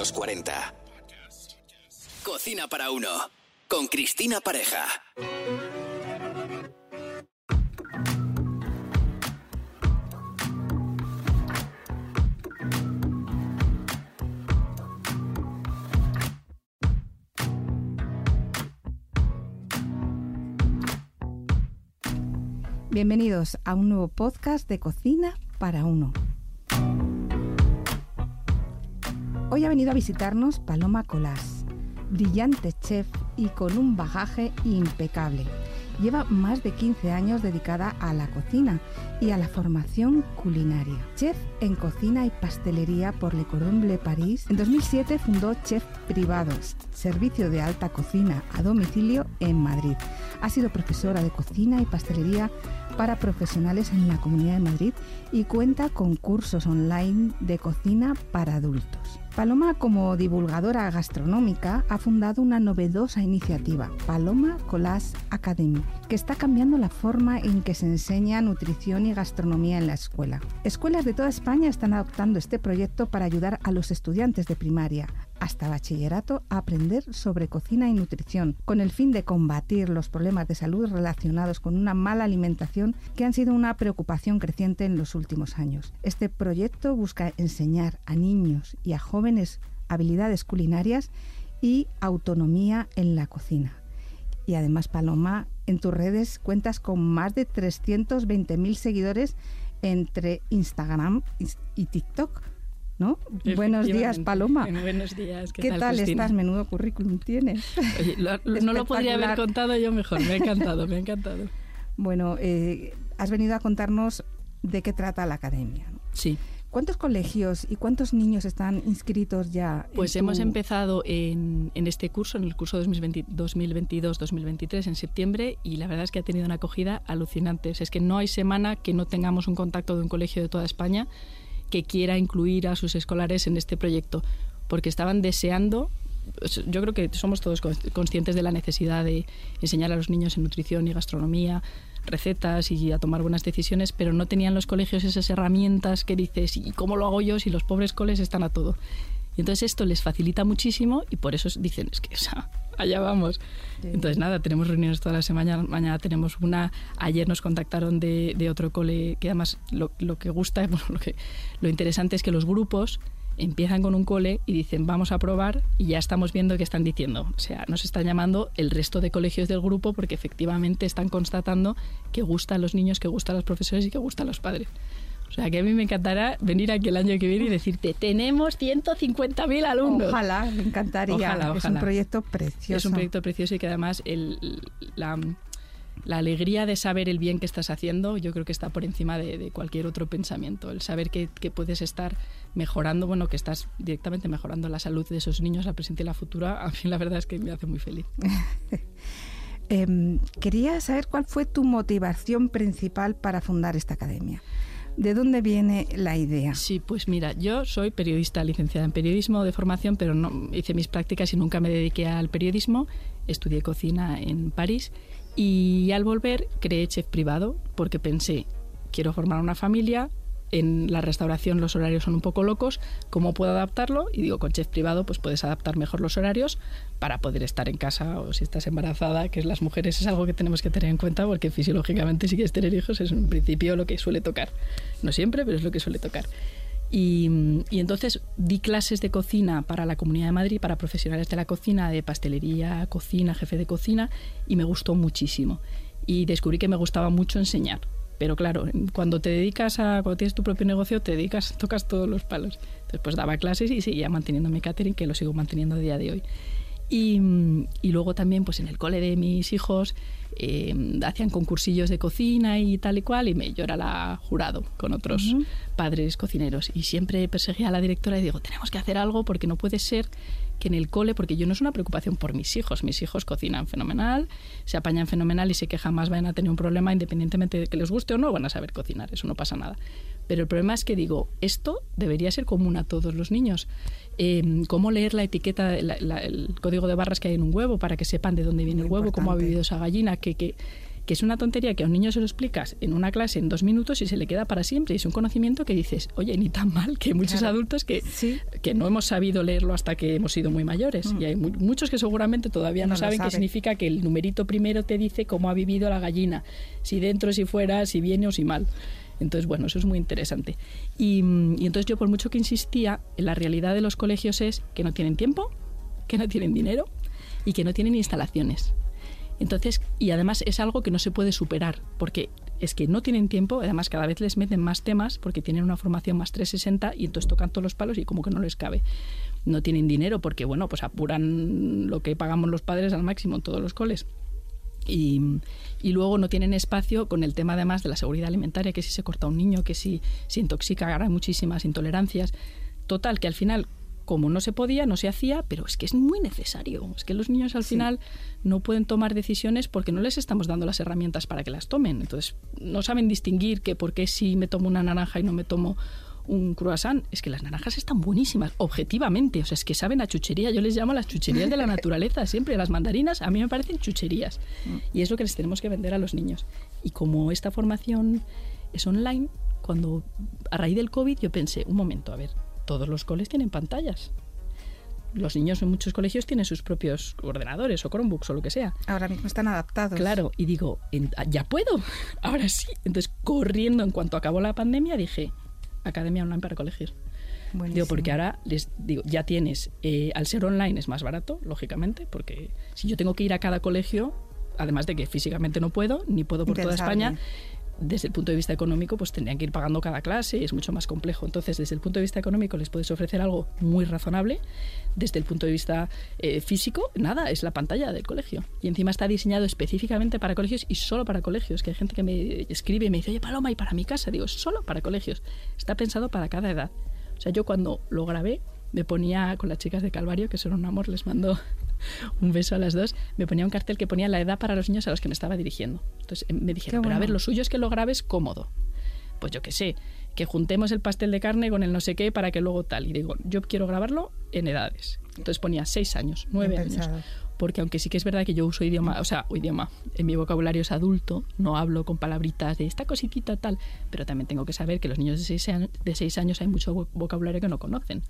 los 40. Cocina para uno. Con Cristina Pareja. Bienvenidos a un nuevo podcast de Cocina para Uno. Hoy ha venido a visitarnos Paloma Colás, brillante chef y con un bagaje impecable. Lleva más de 15 años dedicada a la cocina y a la formación culinaria. Chef en cocina y pastelería por Le Cordon París, en 2007 fundó Chef Privados, servicio de alta cocina a domicilio en Madrid. Ha sido profesora de cocina y pastelería para profesionales en la Comunidad de Madrid y cuenta con cursos online de cocina para adultos. Paloma, como divulgadora gastronómica, ha fundado una novedosa iniciativa, Paloma Colas Academy, que está cambiando la forma en que se enseña nutrición y gastronomía en la escuela. Escuelas de toda España están adoptando este proyecto para ayudar a los estudiantes de primaria hasta bachillerato a aprender sobre cocina y nutrición, con el fin de combatir los problemas de salud relacionados con una mala alimentación que han sido una preocupación creciente en los últimos años. Este proyecto busca enseñar a niños y a jóvenes habilidades culinarias y autonomía en la cocina. Y además, Paloma, en tus redes cuentas con más de 320.000 seguidores entre Instagram y TikTok ¿no? Buenos días, Paloma. Buenos días. ¿Qué, tal, estás? Menudo currículum tienes. no lo podría haber contado yo mejor. Me ha encantado, me ha encantado. Bueno, eh, has venido a contarnos de qué trata la academia. Sí. ¿Cuántos colegios y cuántos niños están inscritos ya? Pues hemos empezado en, en, este curso, en el curso 2022-2023, en septiembre, y la verdad es que ha tenido una acogida alucinante. es que no hay semana que no tengamos un contacto de un colegio de toda España que quiera incluir a sus escolares en este proyecto, porque estaban deseando pues, yo creo que somos todos conscientes de la necesidad de enseñar a los niños en nutrición y gastronomía, recetas y a tomar buenas decisiones, pero no tenían los colegios esas herramientas que dices, ¿y cómo lo hago yo si los pobres coles están a todo? Y entonces esto les facilita muchísimo y por eso dicen, es que allá vamos. Entonces nada, tenemos reuniones toda la semana, mañana tenemos una, ayer nos contactaron de, de otro cole, que además lo, lo que gusta, bueno, lo, que, lo interesante es que los grupos empiezan con un cole y dicen vamos a probar y ya estamos viendo que están diciendo. O sea, nos están llamando el resto de colegios del grupo porque efectivamente están constatando que gustan a los niños, que gustan a los profesores y que gustan a los padres. O sea, que a mí me encantará venir aquí el año que viene y decirte, tenemos 150.000 alumnos. Ojalá, me encantaría. Ojalá, Es un proyecto precioso. Es un proyecto precioso y que además la, alegría de saber el bien que estás haciendo, yo creo que está por encima de, cualquier otro pensamiento. El saber que, puedes estar mejorando, bueno, que estás directamente mejorando la salud de esos niños, la presente y la futura, a mí la verdad es que me hace muy feliz. Em, quería saber cuál fue tu motivación principal para fundar esta academia. ¿De dónde viene la idea? Sí, pues mira, yo soy periodista, licenciada en periodismo de formación, pero no hice mis prácticas y nunca me dediqué al periodismo. Estudié cocina en París y al volver creé chef privado porque pensé, quiero formar una familia, en la restauración los horarios son un poco locos, ¿cómo puedo adaptarlo? Y digo, con chef privado pues puedes adaptar mejor los horarios para poder estar en casa o si estás embarazada, que es las mujeres es algo que tenemos que tener en cuenta porque fisiológicamente si quieres tener hijos es en principio lo que suele tocar. No siempre, pero es lo que suele tocar. Y, y, entonces di clases de cocina para la Comunidad de Madrid, para profesionales de la cocina, de pastelería, cocina, jefe de cocina, y me gustó muchísimo. Y descubrí que me gustaba mucho enseñar. Pero claro, cuando te dedicas a, cuando tienes tu propio negocio, te dedicas, tocas todos los palos. Entonces, pues daba clases y seguía manteniendo mi catering, que lo sigo manteniendo a día de hoy. Y, y luego también, pues en el cole de mis hijos, eh, hacían concursillos de cocina y tal y cual, y me, yo era la jurado con otros padres cocineros. Y siempre perseguía a la directora y digo, tenemos que hacer algo porque no puede ser que en el cole, porque yo no es una preocupación por mis hijos, mis hijos cocinan fenomenal, se apañan fenomenal y sé que jamás van a tener un problema independientemente de que les guste o no, van a saber cocinar, eso no pasa nada. Pero el problema es que digo, esto debería ser común a todos los niños. Em, cómo leer la etiqueta, el código de barras que hay en un huevo para que sepan de dónde viene el huevo, cómo ha vivido esa gallina, que, que que es una tontería que a un niño se lo explicas en una clase en dos minutos y se le queda para siempre. Y es un conocimiento que dices, oye, ni tan mal que muchos adultos que, que no hemos sabido leerlo hasta que hemos sido muy mayores. Mm. Y hay muchos que seguramente todavía no, saben qué significa que el numerito primero te dice cómo ha vivido la gallina, si dentro, si fuera, si viene o si mal. Entonces, bueno, eso es muy interesante. Y, y, entonces yo por mucho que insistía, en la realidad de los colegios es que no tienen tiempo, que no tienen dinero y que no tienen instalaciones. Entonces, y además es algo que no se puede superar, porque es que no tienen tiempo, además cada vez les meten más temas porque tienen una formación más 360 y entonces tocan todos los palos y como que no les cabe. No tienen dinero porque, bueno, pues apuran lo que pagamos los padres al máximo en todos los coles. Y, y, luego no tienen espacio con el tema además de la seguridad alimentaria, que si se corta un niño, que si se intoxica, hay muchísimas intolerancias. Total, que al final como no se podía, no se hacía, pero es que es muy necesario. Es que los niños al final no pueden tomar decisiones porque no les estamos dando las herramientas para que las tomen. Entonces, no saben distinguir que por qué si me tomo una naranja y no me tomo un croissant, es que las naranjas están buenísimas, objetivamente, o sea, es que saben a chuchería, yo les llamo las chucherías de la naturaleza, siempre las mandarinas a mí me parecen chucherías mm. y es lo que les tenemos que vender a los niños. Y como esta formación es online, cuando a raíz del COVID yo pensé, un momento, a ver, todos los coles tienen pantallas. Los niños en muchos colegios tienen sus propios ordenadores o Chromebooks o lo que sea. Ahora mismo están adaptados. Claro, y digo, ah, ya puedo, ahora sí. Entonces, corriendo en cuanto acabó la pandemia, dije, Academia Online para colegios. Digo, porque ahora les digo, ya tienes, eh, al ser online es más barato, lógicamente, porque si yo tengo que ir a cada colegio, además de que físicamente no puedo, ni puedo por toda España, desde el punto de vista económico, pues tendrían que ir pagando cada clase y es mucho más complejo. Entonces, desde el punto de vista económico les puedes ofrecer algo muy razonable. Desde el punto de vista eh, físico, nada, es la pantalla del colegio. Y encima está diseñado específicamente para colegios y solo para colegios. Que hay gente que me escribe y me dice, oye, Paloma, ¿y para mi casa? Digo, solo para colegios. Está pensado para cada edad. O sea, yo cuando lo grabé, me ponía con las chicas de Calvario, que son un amor, les mando un beso a las dos, me ponía un cartel que ponía la edad para los niños a los que me estaba dirigiendo. Entonces em, me dijeron, pero a ver, lo suyo es que lo grabes cómodo. Pues yo qué sé, que juntemos el pastel de carne con el no sé qué para que luego tal. Y digo, yo quiero grabarlo en edades. Entonces ponía seis años, nueve años. Porque aunque sí que es verdad que yo uso idioma, o sea, idioma, en mi vocabulario es adulto, no hablo con palabritas de esta cositita tal, pero también tengo que saber que los niños de seis años, de seis años hay mucho vocabulario que no conocen.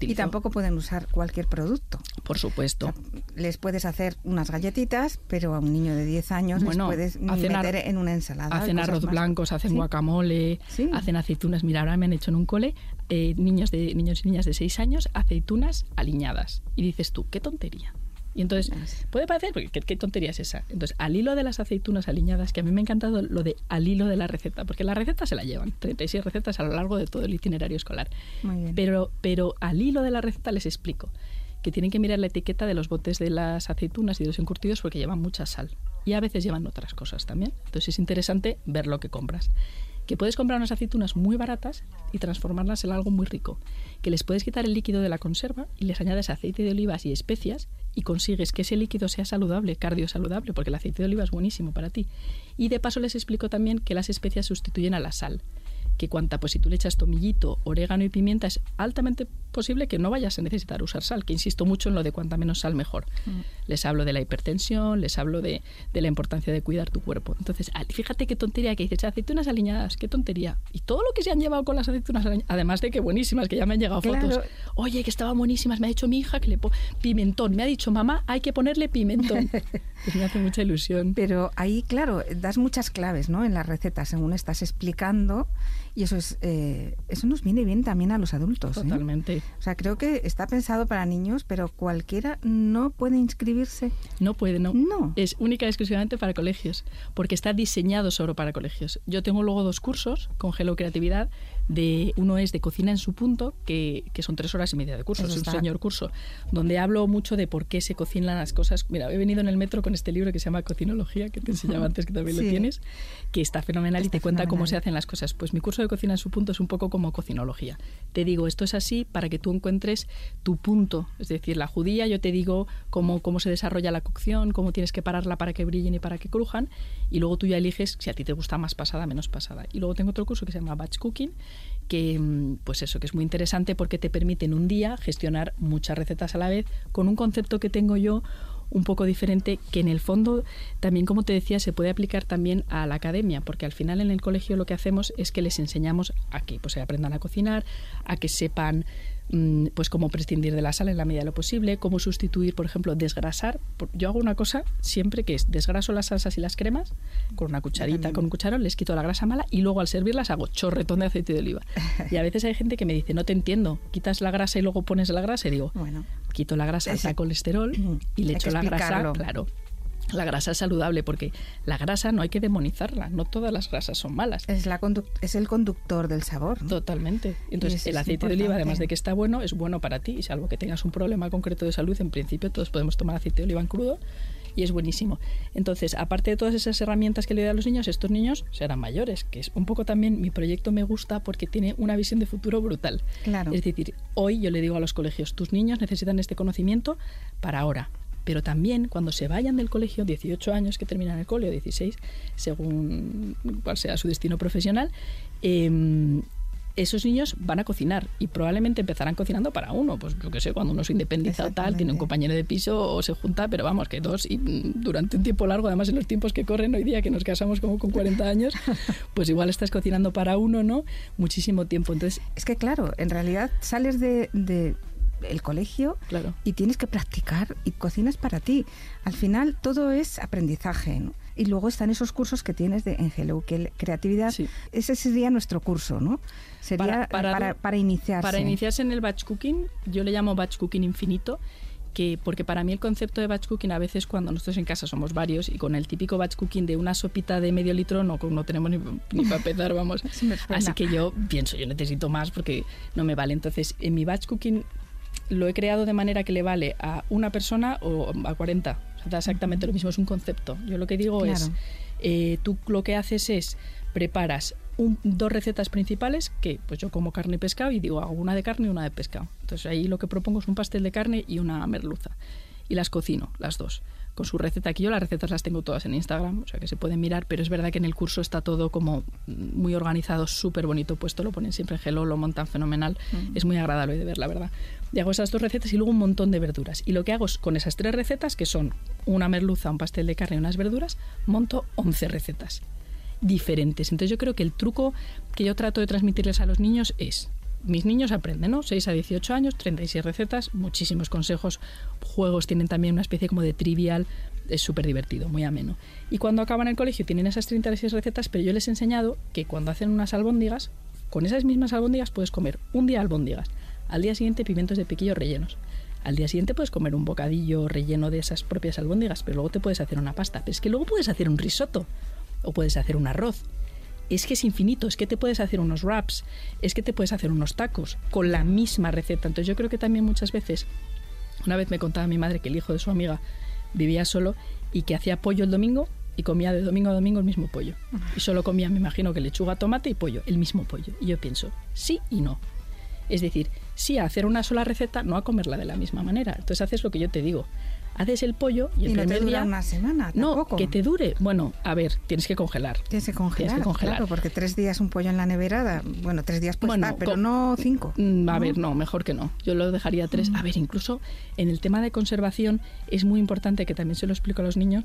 Y tampoco pueden usar cualquier producto. Por supuesto. les puedes hacer unas galletitas, pero a un niño de 10 años les puedes meter en una ensalada. Hacen arroz blancos, hacen guacamole, hacen aceitunas. Mira, ahora me han hecho en un cole eh, niños, de, niños y niñas de 6 años aceitunas aliñadas. Y dices tú, qué tontería. Y entonces, puede parecer, porque ¿qué, tontería es esa. Entonces, al hilo de las aceitunas aliñadas, que a mí me ha encantado lo de al hilo de la receta, porque la receta se la llevan, 36 recetas a lo largo de todo el itinerario escolar. Pero, pero al hilo de la receta les explico que tienen que mirar la etiqueta de los botes de las aceitunas y de los encurtidos porque llevan mucha sal. Y a veces llevan otras cosas también. Entonces es interesante ver lo que compras que puedes comprar unas aceitunas muy baratas y transformarlas en algo muy rico, que les puedes quitar el líquido de la conserva y les añades aceite de olivas y especias y consigues que ese líquido sea saludable, cardiosaludable, porque el aceite de oliva es buenísimo para ti. Y de paso les explico también que las especias sustituyen a la sal que cuanta, pues si tú le echas tomillito, orégano y pimienta, es altamente posible que no vayas a necesitar usar sal, que insisto mucho en lo de cuanta menos sal mejor. Mm. Les hablo de la hipertensión, les hablo de, de, la importancia de cuidar tu cuerpo. Entonces, fíjate qué tontería que dices, aceitunas aliñadas, qué tontería. Y todo lo que se han llevado con las aceitunas además de que buenísimas, que ya me han llegado fotos. Oye, que estaban buenísimas, me ha dicho mi hija que le pongo pimentón, me ha dicho mamá, hay que ponerle pimentón. pues me hace mucha ilusión. Pero ahí, claro, das muchas claves, ¿no? En las recetas, según estás explicando y eso es eh, eso nos viene bien también a los adultos. ¿eh? Totalmente. O sea, creo que está pensado para niños, pero cualquiera no puede inscribirse. No puede, no. No. Es única y exclusivamente para colegios, porque está diseñado solo para colegios. Yo tengo luego dos cursos con Gelo Creatividad de uno es de cocina en su punto, que, que son tres horas y media de curso, es un señor curso, donde hablo mucho de por qué se cocinan las cosas. Mira, he venido en el metro con este libro que se llama Cocinología, que te enseñaba antes que también lo tienes, que está fenomenal y te cuenta cómo se hacen las cosas. Pues mi curso de cocina en su punto es un poco como cocinología. Te digo, esto es así para que tú encuentres tu punto, es decir, la judía, yo te digo cómo, cómo se desarrolla la cocción, cómo tienes que pararla para que brillen y para que crujan, y luego tú ya eliges si a ti te gusta más pasada, menos pasada. Y luego tengo otro curso que se llama Batch Cooking, que mm, pues eso, que es muy interesante porque te permite en un día gestionar muchas recetas a la vez con un concepto que tengo yo un poco diferente que en el fondo también, como te decía, se puede aplicar también a la academia, porque al final en el colegio lo que hacemos es que les enseñamos a que pues, aprendan a cocinar, a que sepan pues cómo prescindir de la sal en la medida de lo posible, cómo sustituir, por ejemplo, desgrasar. Yo hago una cosa siempre que es desgraso las salsas y las cremas con una cucharita, con un cucharón, les quito la grasa mala y luego al servirlas hago chorretón de aceite de oliva. Y a veces hay gente que me dice, no te entiendo, quitas la grasa y luego pones la grasa y digo, bueno, quito la grasa, alta colesterol y le echo la grasa, claro, la grasa es saludable porque la grasa no hay que demonizarla, no todas las grasas son malas. Es, la es el conductor del sabor. Totalmente. Entonces, el aceite de oliva, además de que está bueno, es bueno para ti. Y salvo que tengas un problema concreto de salud, en principio todos podemos tomar aceite de oliva en crudo y es buenísimo. Entonces, aparte de todas esas herramientas que le doy a los niños, estos niños serán mayores, que es un poco también mi proyecto me gusta porque tiene una visión de futuro brutal. Claro. Es decir, hoy yo le digo a los colegios, tus niños necesitan este conocimiento para ahora pero también cuando se vayan del colegio, 18 años que terminan el cole, 16, según cuál sea su destino profesional, em, esos niños van a cocinar y probablemente empezarán cocinando para uno, pues yo qué sé, cuando uno se independiza o tal, tiene un compañero de piso o se junta, pero vamos, que dos y durante un tiempo largo, además en los tiempos que corren hoy día, que nos casamos como con 40 años, pues igual estás cocinando para uno, ¿no? Muchísimo tiempo. Entonces, es que claro, en realidad sales de el colegio y tienes que practicar y cocinas para ti. Al final todo es aprendizaje. Y luego están esos cursos que tienes de Hello, que creatividad, ese sería nuestro curso, ¿no? Sería para, para, iniciarse. Para iniciarse en el batch cooking, yo le llamo batch cooking infinito, que, porque para mí el concepto de batch cooking a veces cuando nosotros en casa somos varios y con el típico batch cooking de una sopita de medio litro no, no tenemos ni, ni para empezar, vamos. Así que yo pienso, yo necesito más porque no me vale. Entonces, en mi batch cooking lo he creado de manera que le vale a una persona o a 40. O da exactamente lo mismo, es un concepto. Yo lo que digo es, eh, tú lo que haces es, preparas dos recetas principales, que pues yo como carne y pescado y digo, hago una de carne y una de pescado. Entonces ahí lo que propongo es un pastel de carne y una merluza. Y las cocino, las dos con su receta aquí. Yo las recetas las tengo todas en Instagram, o sea que se pueden mirar, pero es verdad que en el curso está todo como muy organizado, súper bonito puesto, lo ponen siempre en gelo, lo montan fenomenal, es muy agradable de ver, la verdad. Y hago esas dos recetas y luego un montón de verduras. Y lo que hago es con esas tres recetas, que son una merluza, un pastel de carne y unas verduras, monto 11 recetas diferentes. Entonces yo creo que el truco que yo trato de transmitirles a los niños es mis niños aprenden, ¿no? 6 a 18 años, 36 recetas, muchísimos consejos, juegos, tienen también una especie como de trivial, es súper divertido, muy ameno. Y cuando acaban el colegio tienen esas 36 recetas, pero yo les he enseñado que cuando hacen unas albóndigas, con esas mismas albóndigas puedes comer un día albóndigas, al día siguiente pimientos de piquillo rellenos. Al día siguiente puedes comer un bocadillo relleno de esas propias albóndigas, pero luego te puedes hacer una pasta. Pero es que luego puedes hacer un risotto o puedes hacer un arroz es que es infinito, es que te puedes hacer unos wraps, es que te puedes hacer unos tacos con la misma receta. Entonces yo creo que también muchas veces, una vez me contaba mi madre que el hijo de su amiga vivía solo y que hacía pollo el domingo y comía de domingo a domingo el mismo pollo. Y solo comía, me imagino que lechuga, tomate y pollo, el mismo pollo. Y yo pienso, sí y no. Es decir, sí a hacer una sola receta, no a comerla de la misma manera. Entonces haces lo que yo te digo haces el pollo y el no primer te día una semana no que te dure. Bueno a ver tienes que congelar. Tienes que congelar, claro porque tres días un pollo en la nevera bueno tres días puede estar pero no cinco mm, a ver no mejor que no. Yo lo dejaría tres. A ver incluso en el tema de conservación es muy importante que también se lo explico a los niños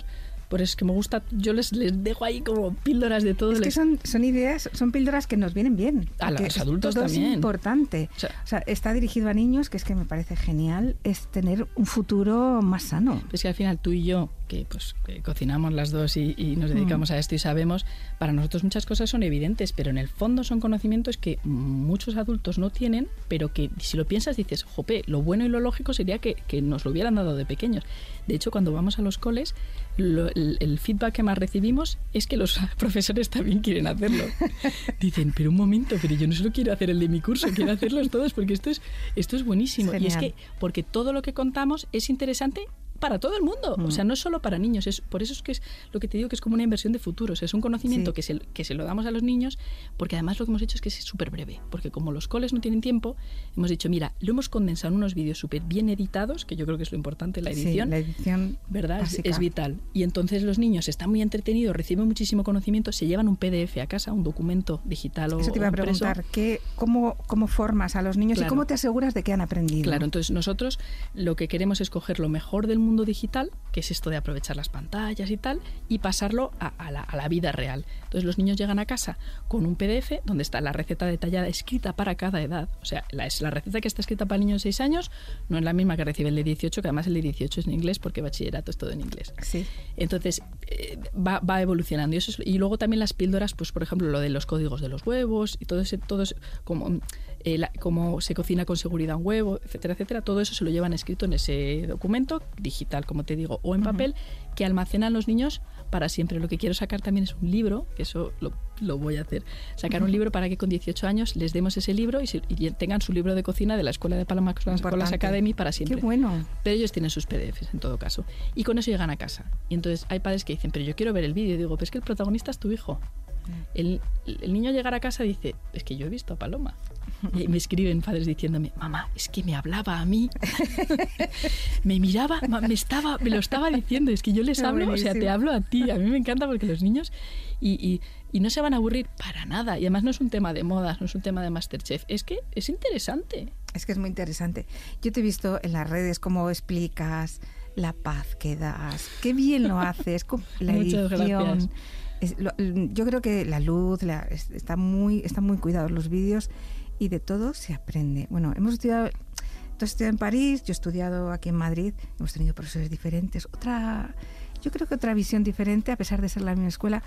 por eso es que me gusta, yo les, les dejo ahí como píldoras de todo. Es que son, son ideas, son píldoras que nos vienen bien. A los adultos todo también. es importante. O sea, está dirigido a niños, que es que me parece genial, es tener un futuro más sano. Es que al final tú y yo, que pues cocinamos las dos y, nos dedicamos mm. a esto y sabemos, para nosotros muchas cosas son evidentes, pero en el fondo son conocimientos que muchos adultos no tienen, pero que si lo piensas dices, jope, lo bueno y lo lógico sería que, que nos lo hubieran dado de pequeños. De hecho, cuando vamos a los coles, el, feedback que más recibimos es que los profesores también quieren hacerlo. Dicen, pero un momento, pero yo no solo quiero hacer el de mi curso, quiero hacerlos todos porque esto es, esto es buenísimo. y es que, porque todo lo que contamos es interesante para todo el mundo. O sea, mm. no solo para niños. Es, por eso es que es lo que te digo que es como una inversión de futuro. O sea, es un conocimiento que, se, que se lo damos a los niños, porque además lo que hemos hecho es que es súper breve. Porque como los coles no tienen tiempo, hemos dicho, mira, lo hemos condensado en unos vídeos súper bien editados, que yo creo que es lo importante, la edición. la edición. ¿Verdad? Es, vital. Y entonces los niños están muy entretenidos, reciben muchísimo conocimiento, se llevan un PDF a casa, un documento digital o Eso te iba a preguntar, ¿qué, cómo, ¿cómo formas a los niños y cómo te aseguras de que han aprendido? Claro, entonces nosotros lo que queremos es coger lo mejor del mundo mundo digital, que es esto de aprovechar las pantallas y tal, y pasarlo a, la, vida real. Entonces los niños llegan a casa con un PDF donde está la receta detallada escrita para cada edad. O sea, la, la receta que está escrita para el niño de 6 años no es la misma que recibe el de 18, que además el de 18 es en inglés porque bachillerato es todo en inglés. Sí. Entonces eh, va, va, evolucionando. Y, eso y luego también las píldoras, pues por ejemplo lo de los códigos de los huevos y todo ese, todo eso, como eh, cómo se cocina con seguridad un huevo, etcétera, etcétera. Todo eso se lo llevan escrito en ese documento, digital, como te digo, o en papel, que almacenan los niños para siempre. Lo que quiero sacar también es un libro, que eso lo, voy a hacer. Sacar un libro para que con 18 años les demos ese libro y, tengan su libro de cocina de la Escuela de Paloma Colas Academy para siempre. Qué bueno. Pero ellos tienen sus PDFs en todo caso. Y con eso llegan a casa. Y entonces hay padres que dicen, pero yo quiero ver el vídeo. Y digo, pero es que el protagonista es tu hijo. El, el, niño llegar a casa dice, es que yo he visto a Paloma. Y me escriben padres diciéndome, mamá, es que me hablaba a mí. me miraba, me, estaba, me lo estaba diciendo, es que yo les hablo, o sea, te hablo a ti. A mí me encanta porque los niños... Y, y, no se van a aburrir para nada. Y además no es un tema de moda, no es un tema de Masterchef. Es que es interesante. Es que es muy interesante. Yo te he visto en las redes cómo explicas la paz que das. Qué bien lo haces. La Muchas gracias yo creo que la luz, está muy, están muy cuidados los vídeos y de todo se aprende. Bueno, hemos estudiado, tú estudiado en París, yo he estudiado aquí en Madrid, hemos tenido profesores diferentes, otra, yo creo que otra visión diferente a pesar de ser la misma escuela,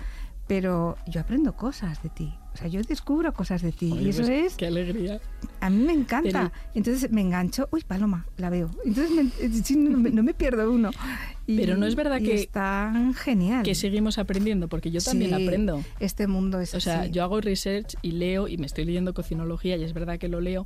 pero yo aprendo cosas de ti. O sea, yo descubro cosas de ti. y eso pues, es. Qué alegría. A mí me encanta. Entonces me engancho. Uy, Paloma, la veo. Entonces eh, no, me, pierdo uno. pero no es verdad que. Es tan genial. Que seguimos aprendiendo, porque yo también aprendo. Este mundo es O sea, yo hago research y leo y me estoy leyendo cocinología y es verdad que lo leo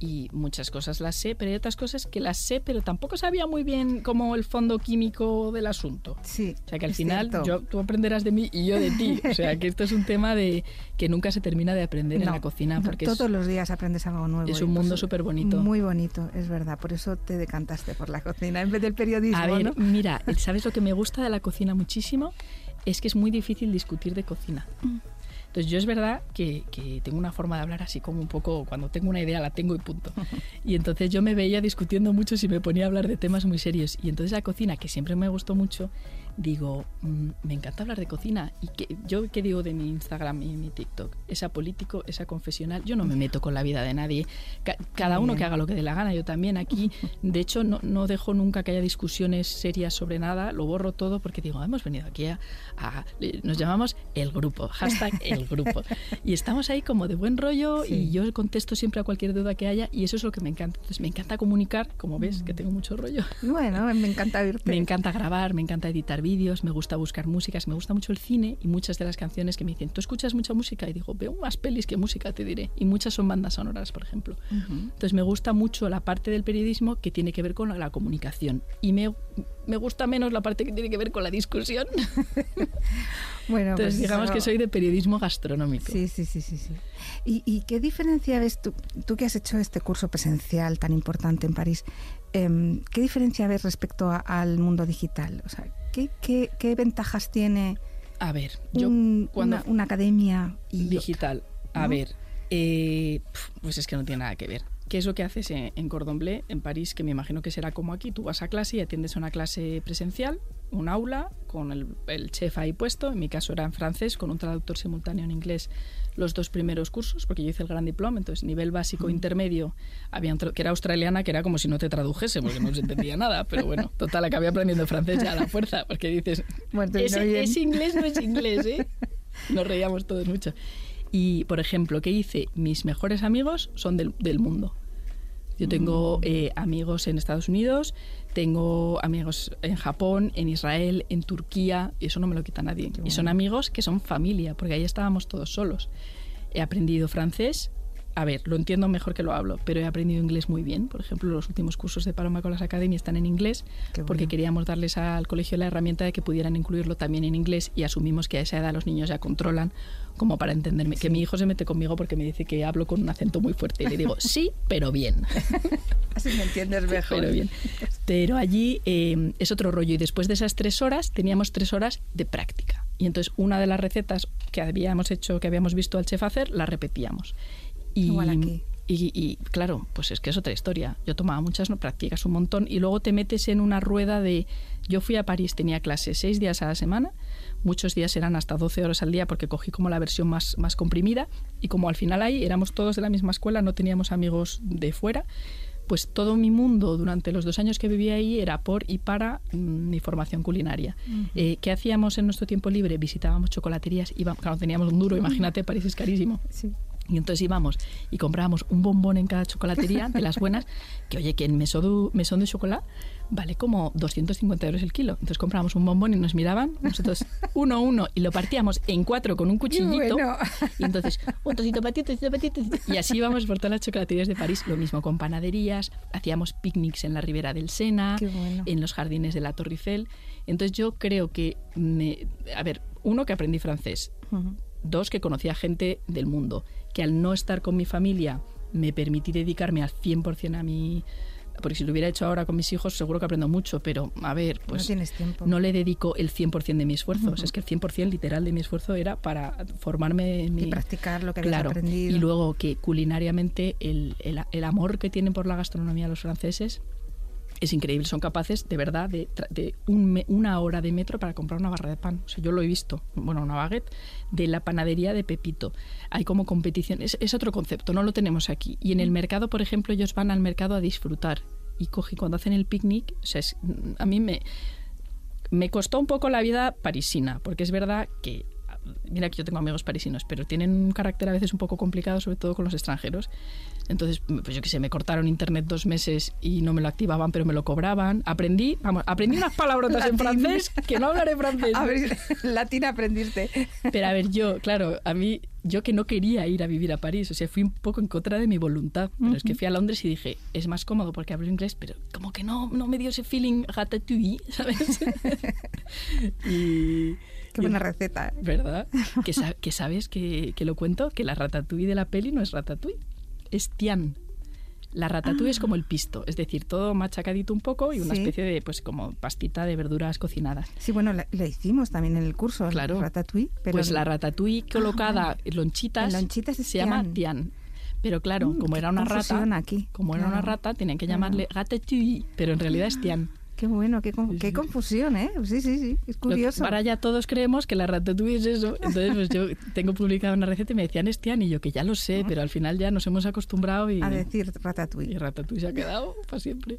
y muchas cosas las sé, pero hay otras cosas que las sé, pero tampoco sabía muy bien cómo el fondo químico del asunto. Sí. O sea que al final yo, tú aprenderás de mí y yo de ti. O sea que esto es un tema de que nunca se termina de aprender en la cocina. porque Todos los días aprendes algo nuevo. Es un mundo súper bonito. Muy bonito, es verdad. Por eso te decantaste por la cocina en vez del periodismo. A ver, mira, ¿sabes lo que me gusta de la cocina muchísimo? Es que es muy difícil discutir de cocina. Mm. Entonces yo es verdad que, tengo una forma de hablar así como un poco, cuando tengo una idea la tengo y punto. Y entonces yo me veía discutiendo mucho si me ponía a hablar de temas muy serios. Y entonces la cocina, que siempre me gustó mucho, digo, mm, me encanta hablar de cocina. ¿Y que, yo qué digo de mi Instagram y mi TikTok? Esa político, esa confesional. Yo no me meto con la vida de nadie. cada uno que haga lo que dé la gana. Yo también aquí, de hecho, no, no, dejo nunca que haya discusiones serias sobre nada. Lo borro todo porque digo, hemos venido aquí a... nos llamamos el grupo. Hashtag el grupo. Y estamos ahí como de buen rollo y yo contesto siempre a cualquier duda que haya y eso es lo que me encanta. Entonces me encanta comunicar, como ves, que mm. tengo mucho rollo. Bueno, me encanta verte. Me encanta grabar, me encanta editar vídeos, me gusta buscar músicas, me gusta mucho el cine y muchas de las canciones que me dicen, ¿tú escuchas mucha música? Y digo, veo más pelis que música, te diré. Y muchas son bandas sonoras, por ejemplo. Entonces me gusta mucho la parte del periodismo que tiene que ver con la, comunicación. Y me, me, gusta menos la parte que tiene que ver con la discusión. bueno, Entonces pues digamos que soy de periodismo gastronómico. Sí, sí, sí, sí. sí. ¿Y, ¿Y, qué diferencia ves tú, tú que has hecho este curso presencial tan importante en París? Em, ¿Qué diferencia ves respecto al mundo digital? O sea, ¿qué, qué, qué ventajas tiene a ver, yo cuando una, academia digital, a ver, eh, pues es que no tiene nada que ver. ¿Qué es lo que haces en, en Cordon Bleu, en París, que me imagino que será como aquí? Tú vas a clase y atiendes a una clase presencial, un aula, con el, el, chef ahí puesto, en mi caso era en francés, con un traductor simultáneo en inglés los dos primeros cursos, porque yo hice el gran diploma, entonces nivel básico intermedio, había que era australiana, que era como si no te tradujese, porque no se entendía nada, pero bueno, total, acabé aprendiendo francés ya a la fuerza, porque dices, es, inglés, no es inglés, ¿eh? Nos reíamos todos mucho. Y, por ejemplo, ¿qué hice? Mis mejores amigos son del, del mundo. Yo tengo eh, amigos en Estados Unidos, tengo amigos en Japón, en Israel, en Turquía, y eso no me lo quita nadie. y son amigos que son familia, porque ahí estábamos todos solos. He aprendido francés, a ver, lo entiendo mejor que lo hablo, pero he aprendido inglés muy bien. Por ejemplo, los últimos cursos de Paloma Colas Academy están en inglés porque queríamos darles al colegio la herramienta de que pudieran incluirlo también en inglés y asumimos que a esa edad los niños ya controlan como para entenderme. Que mi hijo se mete conmigo porque me dice que hablo con un acento muy fuerte y le digo, sí, pero bien. Así me entiendes mejor. Pero bien. Pero allí eh, es otro rollo y después de esas tres horas teníamos tres horas de práctica. Y entonces una de las recetas que habíamos hecho, que habíamos visto al chef hacer, la repetíamos. Y, Igual aquí. Y, claro, pues es que es otra historia. Yo tomaba muchas, no practicas un montón y luego te metes en una rueda de... Yo fui a París, tenía clases seis días a la semana, muchos días eran hasta 12 horas al día porque cogí como la versión más, más comprimida y como al final ahí éramos todos de la misma escuela, no teníamos amigos de fuera, pues todo mi mundo durante los dos años que vivía ahí era por y para mm, mi formación culinaria. Eh, ¿Qué hacíamos en nuestro tiempo libre? Visitábamos chocolaterías, íbamos, claro, teníamos un duro, imagínate, París es carísimo. Sí. Y entonces íbamos y comprábamos un bombón en cada chocolatería de las buenas, que oye, que en Mesón de Chocolate vale como 250 euros el kilo. Entonces comprábamos un bombón y nos miraban, nosotros uno a uno, y lo partíamos en cuatro con un cuchillito. Y entonces, un trocito para ti, trocito para ti, Y así íbamos por todas las chocolaterías de París, lo mismo con panaderías, hacíamos picnics en la ribera del Sena, en los jardines de la Torre Eiffel. Entonces yo creo que, me, a ver, uno, que aprendí francés. Dos, que conocía gente del mundo, que al no estar con mi familia me permití dedicarme al 100% a mi... Porque si lo hubiera hecho ahora con mis hijos seguro que aprendo mucho, pero a ver, pues no, tienes tiempo. no le dedico el 100% de mi esfuerzo. Es que el 100% literal de mi esfuerzo era para formarme en mi... Y practicar lo que habías aprendido. Y luego que culinariamente el, el, el amor que tienen por la gastronomía los franceses es increíble. Son capaces, de verdad, de, una hora de metro para comprar una barra de pan. O sea, yo lo he visto, bueno, una baguette de la panadería de Pepito. Hay como competición. Es, es otro concepto, no lo tenemos aquí. Y en el mercado, por ejemplo, ellos van al mercado a disfrutar. Y cogen, cuando hacen el picnic, o sea, a mí me, me costó un poco la vida parisina, porque es verdad que mira que yo tengo amigos parisinos, pero tienen un carácter a veces un poco complicado, sobre todo con los extranjeros. Entonces, pues yo qué sé, me cortaron internet dos meses y no me lo activaban, pero me lo cobraban. Aprendí, vamos, aprendí unas palabrotas en francés que no hablaré francés. A ver, latín aprendiste. Pero a ver, yo, claro, a mí, yo que no quería ir a vivir a París, o sea, fui un poco en contra de mi voluntad. Pero es que fui a Londres y dije, es más cómodo porque hablo inglés, pero como que no, no me dio ese feeling ratatouille, ¿sabes? y Qué buena receta. ¿eh? ¿Verdad? que, que sabes que, que, lo cuento, que la ratatouille de la peli no es ratatouille, es tian. La ratatouille es como el pisto, es decir, todo machacadito un poco y una especie de, pues, como pastita de verduras cocinadas. Sí, bueno, la, hicimos también en el curso, claro. ratatouille. Pero pues la ratatouille ah, colocada en lonchitas, se llama tian. Pero claro, mm, como era una rata, aquí. como era una rata, tenían que llamarle ratatouille, pero en realidad es tian. Qué bueno, qué, qué confusión, ¿eh? Sí, sí, sí, es curioso. Ahora ya todos creemos que la ratatouille es eso. Entonces, pues yo tengo publicada una receta y me decían Estián y yo que ya lo sé, pero al final ya nos hemos acostumbrado y... A decir ratatouille. Y ratatouille se ha quedado para siempre.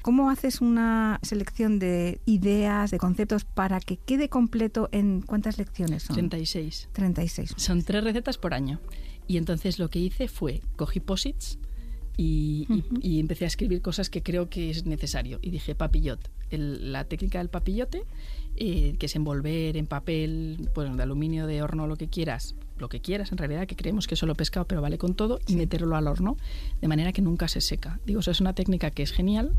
¿Cómo haces una selección de ideas, de conceptos para que quede completo en cuántas lecciones son? 36. 36. Son tres recetas por año. Y entonces lo que hice fue, cogí posits, y, empecé a escribir cosas que creo que es necesario. Y dije papillot, la técnica del papillote, eh, que es envolver en papel, bueno, de aluminio, de horno, lo que quieras, lo que quieras en realidad, que creemos que es solo pescado, pero vale con todo, y meterlo al horno de manera que nunca se seca. Digo, eso es una técnica que es genial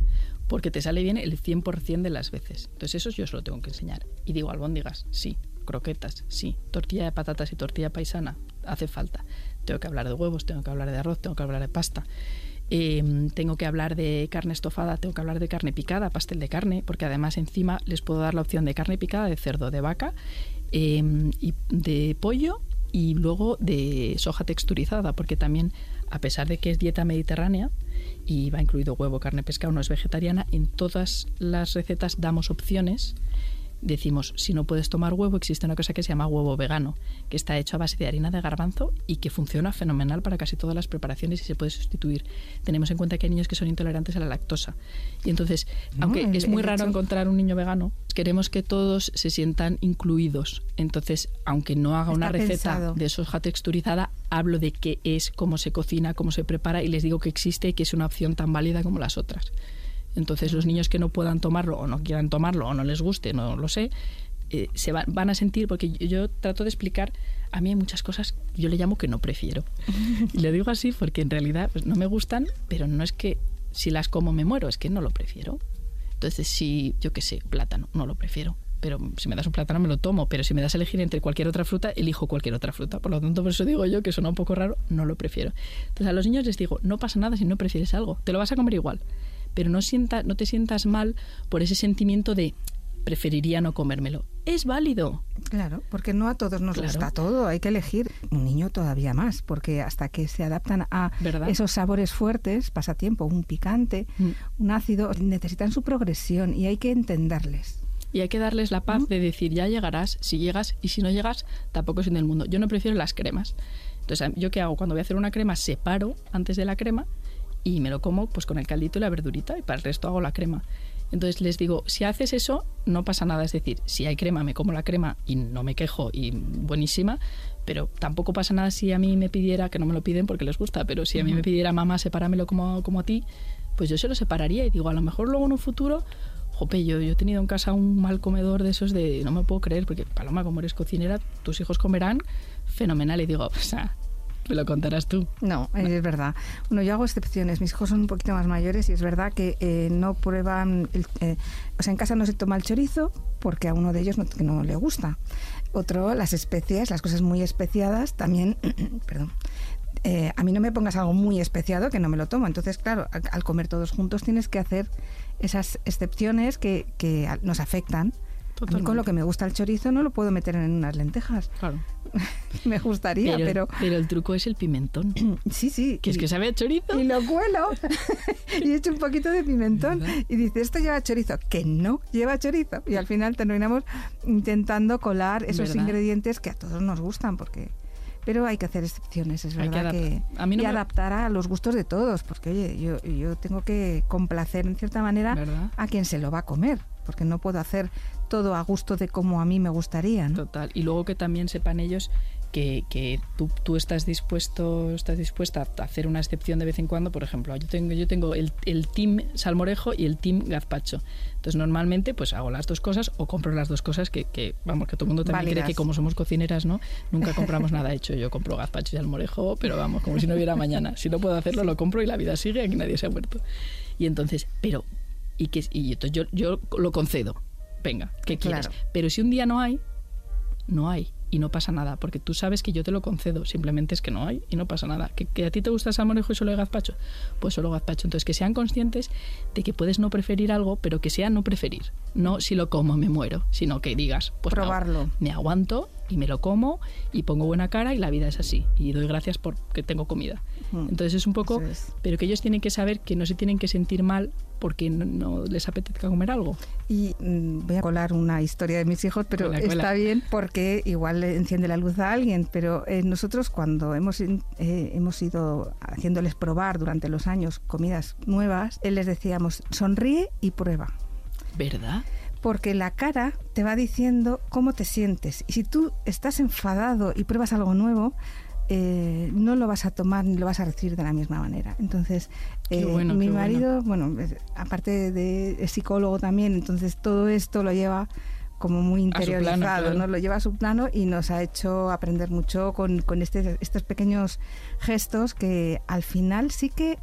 porque te sale bien el 100% de las veces. Entonces eso yo se lo tengo que enseñar. Y digo, albóndigas, sí. Croquetas, sí. Tortilla de patatas y tortilla paisana, hace falta. Tengo que hablar de huevos, tengo que hablar de arroz, tengo que hablar de pasta. Em, tengo que hablar de carne estofada, tengo que hablar de carne picada, pastel de carne, porque además encima les puedo dar la opción de carne picada de cerdo, de vaca, em, y de pollo y luego de soja texturizada, porque también, a pesar de que es dieta mediterránea y va incluido huevo, carne, pescado, no es vegetariana, en todas las recetas damos opciones decimos, si no puedes tomar huevo, existe una cosa que se llama huevo vegano, que está hecho a base de harina de garbanzo y que funciona fenomenal para casi todas las preparaciones y se puede sustituir. Tenemos en cuenta que hay niños que son intolerantes a la lactosa. Y entonces, aunque es muy raro encontrar un niño vegano, queremos que todos se sientan incluidos. Entonces, aunque no haga una receta de soja texturizada, hablo de qué es, cómo se cocina, cómo se prepara y les digo que existe y que es una opción tan válida como las otras. Entonces los niños que no puedan tomarlo o no quieran tomarlo o no les guste, no lo sé, eh, se van, a sentir, porque yo, trato de explicar, a mí hay muchas cosas yo le llamo que no prefiero. y le digo así porque en realidad pues, no me gustan, pero no es que si las como me muero, es que no lo prefiero. Entonces, si yo qué sé, plátano, no lo prefiero. Pero si me das un plátano me lo tomo, pero si me das a elegir entre cualquier otra fruta, elijo cualquier otra fruta. Por lo tanto, por eso digo yo que suena un poco raro, no lo prefiero. Entonces a los niños les digo, no pasa nada si no prefieres algo, te lo vas a comer igual pero no, sienta, no te sientas mal por ese sentimiento de preferiría no comérmelo. Es válido. Claro, porque no a todos nos gusta todo, hay que elegir. Un niño todavía más, porque hasta que se adaptan a esos sabores fuertes, pasa tiempo, un picante, mm. un ácido, necesitan su progresión y hay que entenderles. Y hay que darles la paz de decir, ya llegarás, si llegas, y si no llegas, tampoco es en el mundo. Yo no prefiero las cremas. Entonces, ¿yo qué hago? Cuando voy a hacer una crema, separo antes de la crema y me lo como pues con el caldito y la verdurita y para el resto hago la crema. Entonces les digo, si haces eso, no pasa nada. Es decir, si hay crema, me como la crema y no me quejo y buenísima, pero tampoco pasa nada si a mí me pidiera, que no me lo piden porque les gusta, pero si a mí me pidiera mamá, sepáramelo como, como a ti, pues yo se lo separaría y digo, a lo mejor luego en un futuro, jope, yo, yo he tenido en casa un mal comedor de esos de, no me puedo creer, porque Paloma, como eres cocinera, tus hijos comerán fenomenal. Y digo, o sea, me lo contarás tú. No, es verdad. Bueno, yo hago excepciones. Mis hijos son un poquito más mayores y es verdad que eh, no prueban. Eh, o sea, en casa no se toma el chorizo porque a uno de ellos no, no le gusta. Otro, las especias, las cosas muy especiadas, también. perdón. Eh, a mí no me pongas algo muy especiado que no me lo tomo. Entonces, claro, al, comer todos juntos tienes que hacer esas excepciones que, que nos afectan con lo que me gusta el chorizo no lo puedo meter en unas lentejas. Claro. me gustaría, pero, pero... el truco es el pimentón. sí, sí. Que es que sabe a chorizo. Y lo cuelo. y echo un poquito de pimentón. Y dice, esto lleva chorizo. Que no lleva chorizo. Y al final terminamos intentando colar esos ingredientes que a todos nos gustan, porque pero hay que hacer excepciones, es verdad que, y adaptar a los gustos de todos, porque oye, yo, yo tengo que complacer en cierta manera a quien se lo va a comer, porque no puedo hacer todo a gusto de como a mí me gustaría. Total. Y luego que también sepan ellos que, que tú, tú, estás dispuesto, estás dispuesta a hacer una excepción de vez en cuando. Por ejemplo, yo tengo, yo tengo el, el team salmorejo y el team gazpacho. Entonces normalmente pues hago las dos cosas o compro las dos cosas que, que vamos, que todo el mundo también cree que como somos cocineras, ¿no? Nunca compramos nada hecho. Yo compro gazpacho y salmorejo, pero vamos, como si no hubiera mañana. Si no puedo hacerlo, lo compro y la vida sigue, aquí nadie se ha muerto. Y entonces, pero, y que y yo, yo lo concedo venga, ¿qué quieres? Pero si un día no hay, no hay y no pasa nada, porque tú sabes que yo te lo concedo, simplemente es que no hay y no pasa nada. ¿Que, a ti te gusta el salmorejo y solo hay gazpacho? Pues solo gazpacho. Entonces, que sean conscientes de que puedes no preferir algo, pero que sea no preferir. No si lo como me muero, sino que digas, pues probarlo. me aguanto y me lo como y pongo buena cara y la vida es así. Y doy gracias porque tengo comida. Entonces es un poco, pero que ellos tienen que saber que no se tienen que sentir mal porque no, les apetezca comer algo. Y mm, voy a colar una historia de mis hijos, pero está bien porque igual le enciende la luz a alguien. Pero eh, nosotros cuando hemos, eh, hemos ido haciéndoles probar durante los años comidas nuevas, eh, les decíamos, sonríe y prueba. ¿Verdad? porque la cara te va diciendo cómo te sientes. Y si tú estás enfadado y pruebas algo nuevo, eh, no lo vas a tomar ni lo vas a recibir de la misma manera. Entonces, eh, mi marido, bueno, aparte de psicólogo también, entonces todo esto lo lleva como muy interiorizado, ¿no? Lo lleva a su plano y nos ha hecho aprender mucho con, con este, estos pequeños gestos que al final sí que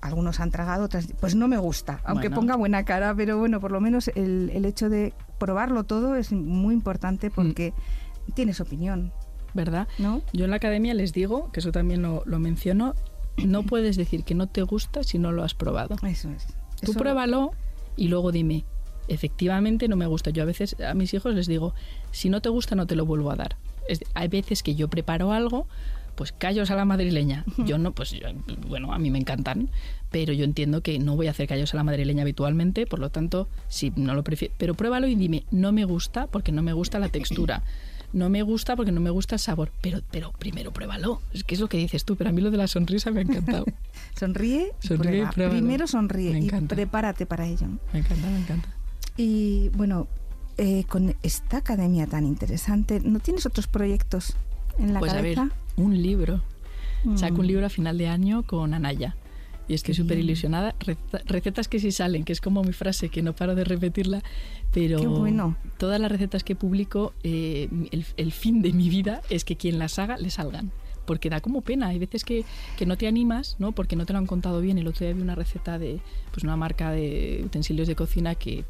algunos han tragado, otras, pues no me gusta, aunque ponga buena cara, pero bueno, por lo menos el, el hecho de probarlo todo es muy importante porque mm. tienes opinión. ¿Verdad? ¿No? Yo en la academia les digo, que eso también lo, menciono, no puedes decir que no te gusta si no lo has probado. Eso es. Tú pruébalo y luego dime, efectivamente no me gusta. Yo a veces a mis hijos les digo, si no te gusta no te lo vuelvo a dar. hay veces que yo preparo algo, pues callos a la madrileña. Yo no, pues bueno, a mí me encantan, pero yo entiendo que no voy a hacer callos a la madrileña habitualmente, por lo tanto, si no lo prefiero, pero pruébalo y dime, no me gusta porque no me gusta la textura no me gusta porque no me gusta el sabor, pero, pero primero pruébalo. Es que es lo que dices tú, pero a mí lo de la sonrisa me ha encantado. sonríe, sonríe prueba. Primero sonríe y prepárate para ello. Me encanta, me encanta. Y bueno, eh, con esta academia tan interesante, ¿no tienes otros proyectos en la pues cabeza? a ver, un libro. Saco un mm. libro a final de año con Anaya y estoy súper ilusionada. Recetas que sí salen, que es como mi frase, que no paro de repetirla, pero bueno. todas las recetas que publico, eh, el, fin de mi vida es que quien las haga le salgan. Porque da como pena, hay veces que, que, no te animas, ¿no? Porque no te lo han contado bien. El otro día vi una receta de pues una marca de utensilios de cocina que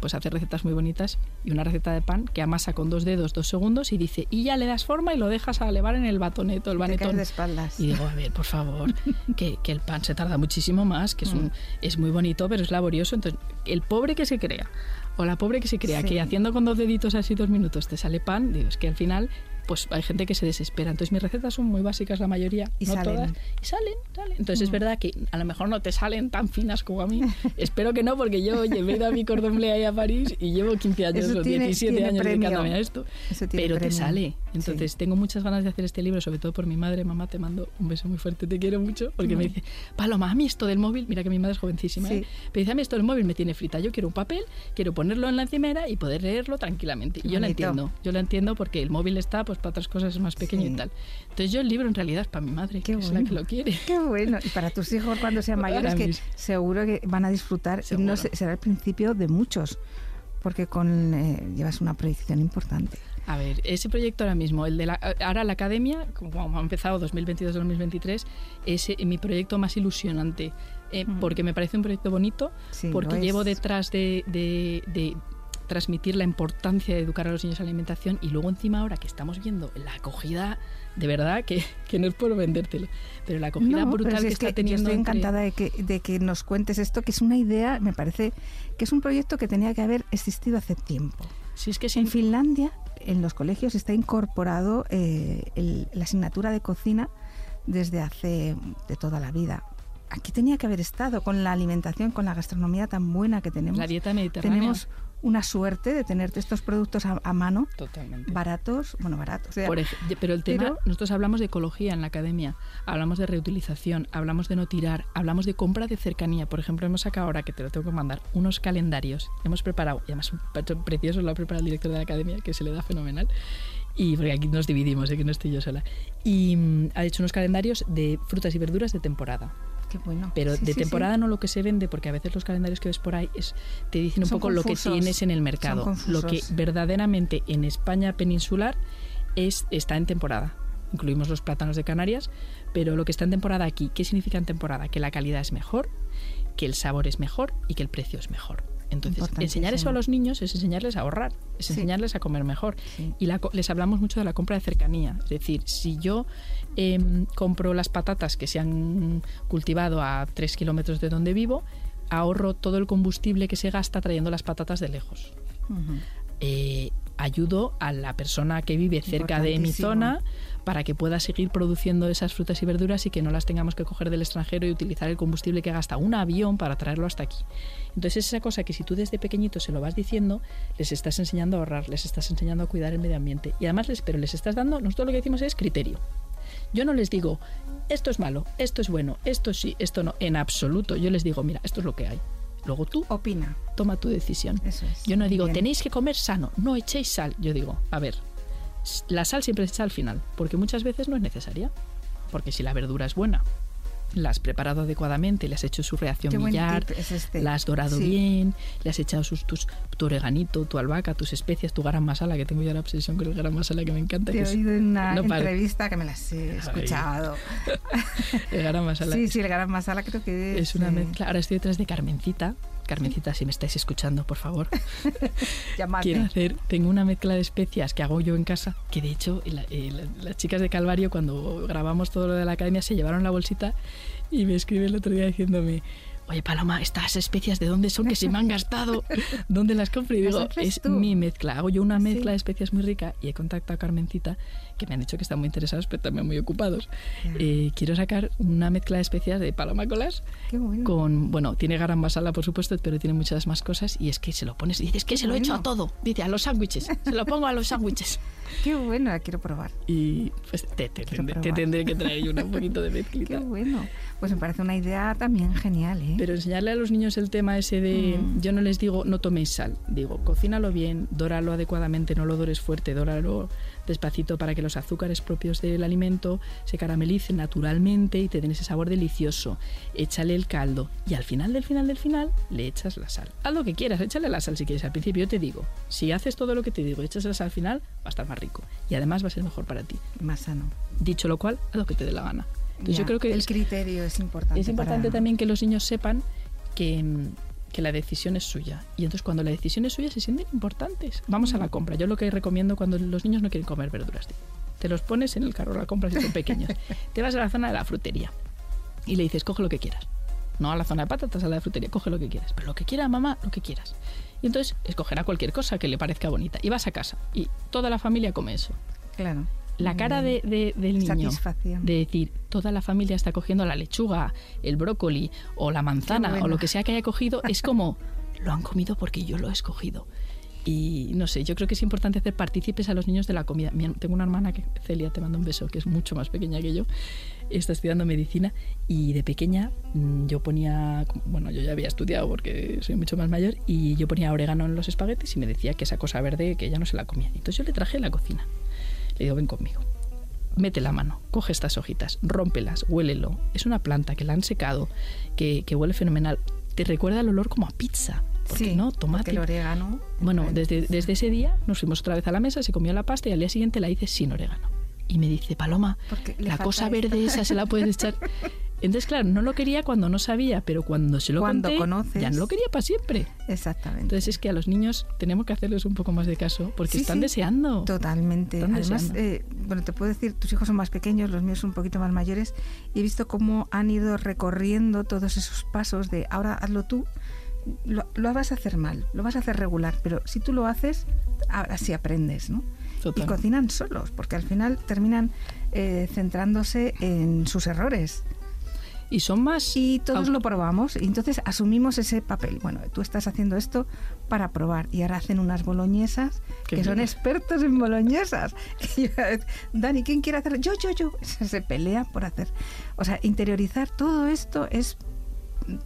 pues hace recetas muy bonitas y una receta de pan que amasa con dos dedos dos segundos y dice, y ya le das forma y lo dejas a elevar en el batoneto, el banetón. de espaldas. Y digo, a ver, por favor, que, que, el pan se tarda muchísimo más, que es, un, mm. es muy bonito, pero es laborioso. Entonces, el pobre que se crea o la pobre que se crea que haciendo con dos deditos así dos minutos te sale pan, digo, es que al final pues hay gente que se desespera. Entonces mis recetas son muy básicas la mayoría, y no salen. todas, y salen, salen. Entonces es mm. verdad que a lo mejor no te salen tan finas como a mí. Espero que no, porque yo ido a mi cordón bleu ahí a París y llevo 15 años o 17 años dedicándome a esto. pero te sale. Entonces tengo muchas ganas de hacer este libro, sobre todo por mi madre. Mamá, te mando un beso muy fuerte, te quiero mucho, porque me dice, Paloma, a mí esto del móvil, mira que mi madre es jovencísima, ¿eh? pero dice, a mí esto del móvil me tiene frita. Yo quiero un papel, quiero ponerlo en la encimera y poder leerlo tranquilamente. Y yo lo entiendo, yo lo entiendo porque el móvil está pues para otras cosas más pequeño y tal. Entonces yo el libro en realidad es para mi madre, que es la que lo quiere. Qué bueno. Y para tus hijos cuando sean mayores, que seguro que van a disfrutar. No será el principio de muchos, porque con eh, llevas una proyección importante. A ver, ese proyecto ahora mismo, el de la, ahora la academia, como ha empezado 2022-2023, es eh, mi proyecto más ilusionante, eh, mm. porque me parece un proyecto bonito, porque llevo detrás de, transmitir la importancia de educar a los niños a la alimentación y luego encima ahora que estamos viendo la acogida de verdad que, que no es por vendértelo, pero la acogida brutal que está teniendo. Yo estoy encantada de, que, de que nos cuentes esto, que es una idea, me parece que es un proyecto que tenía que haber existido hace tiempo. Si es que En Finlandia, en los colegios está incorporado eh, la asignatura de cocina desde hace de toda la vida aquí tenía que haber estado con la alimentación, con la gastronomía tan buena que tenemos. La dieta mediterránea. Tenemos una suerte de tenerte estos productos a, mano, baratos, bueno, baratos. pero el tema, nosotros hablamos de ecología en la academia, hablamos de reutilización, hablamos de no tirar, hablamos de compra de cercanía. Por ejemplo, hemos sacado ahora, que te lo tengo que mandar, unos calendarios. Hemos preparado, y además precioso lo ha preparado el director de la academia, que se le da fenomenal. Y porque aquí nos dividimos, que no estoy yo sola. Y mm, ha hecho unos calendarios de frutas y verduras de temporada. Pero de temporada no lo que se vende, porque a veces los calendarios que ves por ahí es, te dicen un poco lo que tienes en el mercado. Lo que verdaderamente en España peninsular es, está en temporada. Incluimos los plátanos de Canarias, pero lo que está en temporada aquí, ¿qué significa en temporada? Que la calidad es mejor, que el sabor es mejor y que el precio es mejor. Entonces, enseñar eso a los niños es enseñarles a ahorrar, es enseñarles a comer mejor. Y les hablamos mucho de la compra de cercanía. Es decir, si yo em, compro las patatas que se han cultivado a tres kilómetros de donde vivo, ahorro todo el combustible que se gasta trayendo las patatas de lejos. Ayudo a la persona que vive cerca de mi zona para que pueda seguir produciendo esas frutas y verduras y que no las tengamos que coger del extranjero y utilizar el combustible que gasta un avión para traerlo hasta aquí. Entonces esa cosa que si tú desde pequeñito se lo vas diciendo, les estás enseñando a ahorrar, les estás enseñando a cuidar el medio ambiente y además les, pero les estás dando, nosotros lo que decimos es criterio. Yo no les digo, esto es malo, esto es bueno, esto sí, esto no, en absoluto. Yo les digo, mira, esto es lo que hay. Luego tú opina, toma tu decisión. Yo no digo tenéis que comer sano, no echéis sal. Yo digo, a ver, la sal siempre se echa al final, porque muchas veces no es necesaria. Porque si la verdura es buena, la has preparado adecuadamente, le has hecho su reacción millar, este. la has dorado bien, le has echado sus, tus, tu oreganito, tu albahaca, tus especias, tu garam masala, que tengo ya la obsesión con el garam masala que me encanta. Te he oído en una entrevista que me las he escuchado. el garam masala. Sí, sí, el garam masala creo que es... Es una mezcla. Ahora estoy detrás de Carmencita, Carmencita, si me estáis escuchando, por favor. Quiero hacer, tengo una mezcla de especias que hago yo en casa, que de hecho eh, las chicas de Calvario cuando grabamos todo lo de la academia se llevaron la bolsita y me escribe el otro día diciéndome, oye Paloma, estas especias de dónde son que se me han gastado, ¿dónde las compro? Y digo, es mi mezcla, hago yo una mezcla de especias muy rica y he contactado a Carmencita, que me han dicho que están muy interesados, pero también muy ocupados. Eh, quiero sacar una mezcla de especias de Paloma Colas con, bueno, tiene garam masala por supuesto, pero tiene muchas más cosas y es que se lo pones y dices que se lo he hecho a todo, dice a los sándwiches, se lo pongo a los sándwiches. Qué bueno, la quiero probar. Y pues te, tendré que traer yo un poquito de mezclita. Qué bueno. Pues me parece una idea también genial, ¿eh? Pero enseñarle a los niños el tema ese de, mm. yo no les digo no toméis sal, digo, cocínalo bien, dóralo adecuadamente, no lo dores fuerte, dóralo despacito para que los azúcares propios del alimento se caramelicen naturalmente y te den ese sabor delicioso. Échale el caldo y al final del final del final le echas la sal. Haz lo que quieras, échale la sal si quieres. Al principio yo te digo, si haces todo lo que te digo, echas la sal al final, va a estar más rico y además va a ser mejor para ti. Más sano. Dicho lo cual, haz lo que te dé la gana yo creo que el criterio es importante. Es importante también que los niños sepan que, que la decisión es suya. Y entonces cuando la decisión es suya se sienten importantes. Vamos a la compra. Yo lo que recomiendo cuando los niños no quieren comer verduras, te los pones en el carro, la compra si son pequeños. te vas a la zona de la frutería y le dices, coge lo que quieras. No a la zona de patatas, a la de frutería, coge lo que quieras. Pero lo que quiera, mamá, lo que quieras. Y entonces escogerá cualquier cosa que le parezca bonita. Y vas a casa y toda la familia come eso. Claro. La cara de, de- del niño de decir, toda la familia está cogiendo la lechuga, el brócoli o la manzana bueno. o lo que sea que haya cogido, es como, lo han comido porque yo lo he escogido. Y no sé, yo creo que es importante hacer partícipes a los niños de la comida. Mi- tengo una hermana, que, Celia, te mando un beso, que es mucho más pequeña que yo, está estudiando medicina y de pequeña mm, yo ponía, bueno, yo ya había estudiado porque soy mucho más mayor y yo ponía orégano en los espaguetis y me decía que esa cosa verde que ella no se la comía. Entonces yo le traje a la cocina. Le digo, ven conmigo. Mete la mano, coge estas hojitas, rómpelas, huélelo. Es una planta que la han secado, que, que huele fenomenal. Te recuerda el olor como a pizza. ¿Por qué Sí, no? porque Tomate. el orégano. Bueno, desde, desde ese día nos fuimos otra vez a la mesa, se comió la pasta y al día siguiente la hice sin orégano. Y me dice, Paloma, Porque la cosa esto". verde esa se la puedes echar. Entonces, claro, no lo quería cuando no sabía, pero cuando se lo Cuando conté, conoces. ya no lo quería para siempre. Exactamente. Entonces es que a los niños tenemos que hacerles un poco más de caso, porque Sí, están sí, deseando. Totalmente. Están Además, deseando. eh, bueno, te puedo decir, tus hijos son más pequeños, los míos son un poquito más mayores, y he visto cómo han ido recorriendo todos esos pasos de ahora hazlo tú. Lo, lo vas a hacer mal, lo vas a hacer regular, pero si tú lo haces, ahora sí aprendes, ¿no? Total. Y cocinan solos, porque al final terminan eh, centrándose en sus errores. Y son más... Y todos lo probamos y entonces asumimos ese papel. Bueno, tú estás haciendo esto para probar y ahora hacen unas boloñesas que son bien. expertos en boloñesas. Dani, ¿quién quiere hacer? Yo, yo, yo. Se pelea por hacer. O sea, interiorizar todo esto es